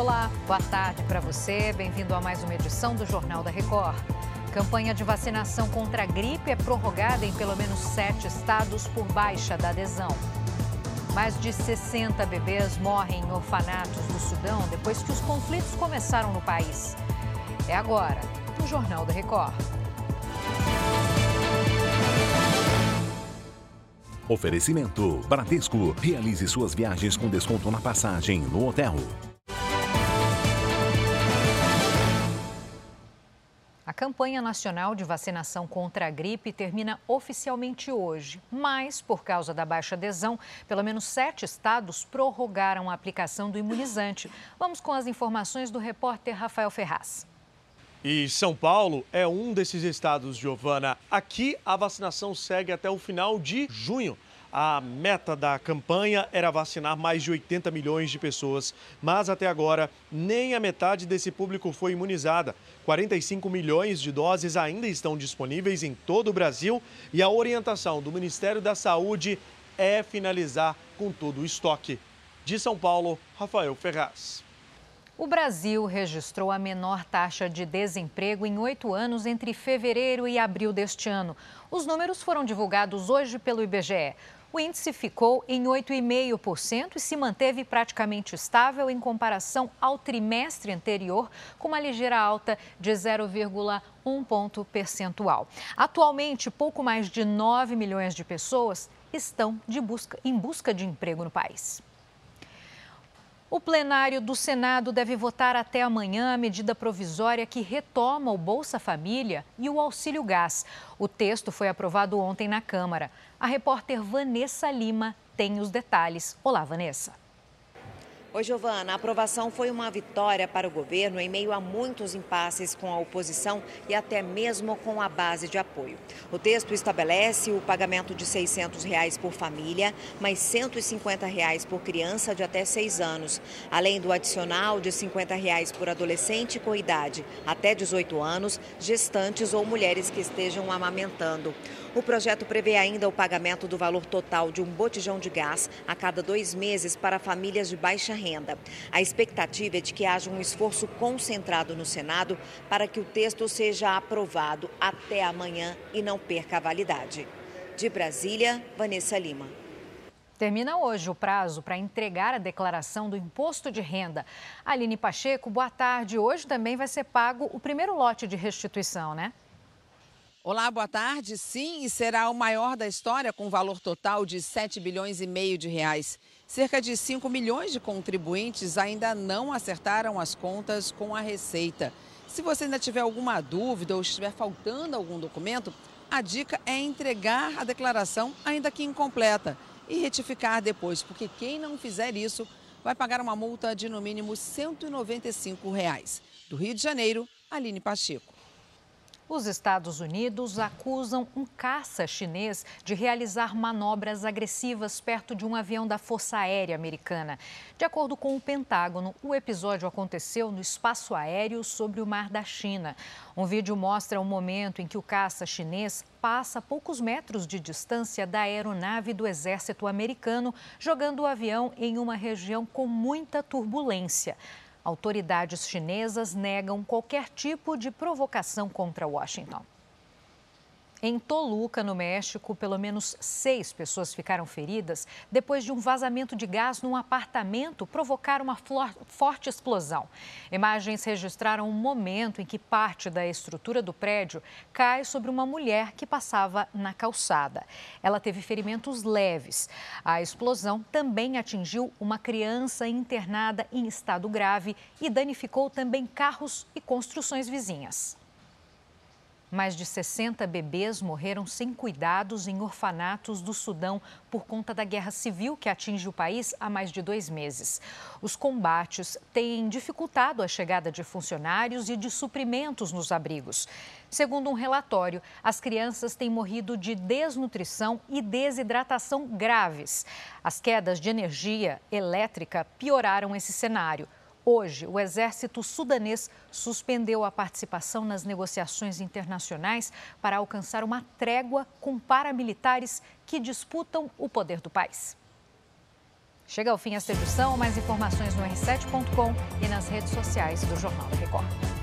Olá, boa tarde para você. Bem-vindo a mais uma edição do Jornal da Record. Campanha de vacinação contra a gripe é prorrogada em pelo menos sete estados por baixa da adesão. Mais de 60 bebês morrem em orfanatos do Sudão depois que os conflitos começaram no país. É agora, no Jornal da Record. Oferecimento: Bradesco. Realize suas viagens com desconto na passagem no hotel. Campanha nacional de vacinação contra a gripe termina oficialmente hoje, mas, por causa da baixa adesão, pelo menos sete estados prorrogaram a aplicação do imunizante. Vamos com as informações do repórter Rafael Ferraz. E São Paulo é um desses estados, Giovana. Aqui a vacinação segue até o final de junho. A meta da campanha era vacinar mais de 80 milhões de pessoas, mas até agora nem a metade desse público foi imunizada. 45 milhões de doses ainda estão disponíveis em todo o Brasil e a orientação do Ministério da Saúde é finalizar com todo o estoque. De São Paulo, Rafael Ferraz. O Brasil registrou a menor taxa de desemprego em oito anos entre fevereiro e abril deste ano. Os números foram divulgados hoje pelo IBGE. O índice ficou em 8,5% e se manteve praticamente estável em comparação ao trimestre anterior, com uma ligeira alta de 0,1 ponto percentual. Atualmente, pouco mais de 9 milhões de pessoas estão busca, em busca de emprego no país. O plenário do Senado deve votar até amanhã a medida provisória que retoma o Bolsa Família e o Auxílio Gás. O texto foi aprovado ontem na Câmara. A repórter Vanessa Lima tem os detalhes. Olá, Vanessa. Oi, Giovana. A aprovação foi uma vitória para o governo em meio a muitos impasses com a oposição e até mesmo com a base de apoio. O texto estabelece o pagamento de 600 reais por família, mais 150 reais por criança de até 6 anos, além do adicional de 50 reais por adolescente com idade até 18 anos, gestantes ou mulheres que estejam amamentando. O projeto prevê ainda o pagamento do valor total de um botijão de gás a cada dois meses para famílias de baixa renda. A expectativa é de que haja um esforço concentrado no Senado para que o texto seja aprovado até amanhã e não perca a validade. De Brasília, Vanessa Lima. Termina hoje o prazo para entregar a declaração do imposto de renda. Aline Pacheco, boa tarde. Hoje também vai ser pago o primeiro lote de restituição, né? Olá, boa tarde. Sim, e será o maior da história com valor total de 7 bilhões e meio de reais. Cerca de 5 milhões de contribuintes ainda não acertaram as contas com a Receita. Se você ainda tiver alguma dúvida ou estiver faltando algum documento, a dica é entregar a declaração ainda que incompleta e retificar depois, porque quem não fizer isso vai pagar uma multa de no mínimo 195 reais. Do Rio de Janeiro, Aline Pacheco. Os Estados Unidos acusam um caça chinês de realizar manobras agressivas perto de um avião da Força Aérea Americana. De acordo com o Pentágono, o episódio aconteceu no espaço aéreo sobre o Mar da China. Um vídeo mostra o momento em que o caça chinês passa a poucos metros de distância da aeronave do exército americano, jogando o avião em uma região com muita turbulência. Autoridades chinesas negam qualquer tipo de provocação contra Washington. Em Toluca, no México, pelo menos seis pessoas ficaram feridas depois de um vazamento de gás num apartamento provocar uma forte explosão. Imagens registraram um momento em que parte da estrutura do prédio cai sobre uma mulher que passava na calçada. Ela teve ferimentos leves. A explosão também atingiu uma criança internada em estado grave e danificou também carros e construções vizinhas. Mais de 60 bebês morreram sem cuidados em orfanatos do Sudão por conta da guerra civil que atinge o país há mais de dois meses. Os combates têm dificultado a chegada de funcionários e de suprimentos nos abrigos. Segundo um relatório, as crianças têm morrido de desnutrição e desidratação graves. As quedas de energia elétrica pioraram esse cenário. Hoje, o exército sudanês suspendeu a participação nas negociações internacionais para alcançar uma trégua com paramilitares que disputam o poder do país. Chega ao fim esta edição, mais informações no r7.com e nas redes sociais do Jornal da Record.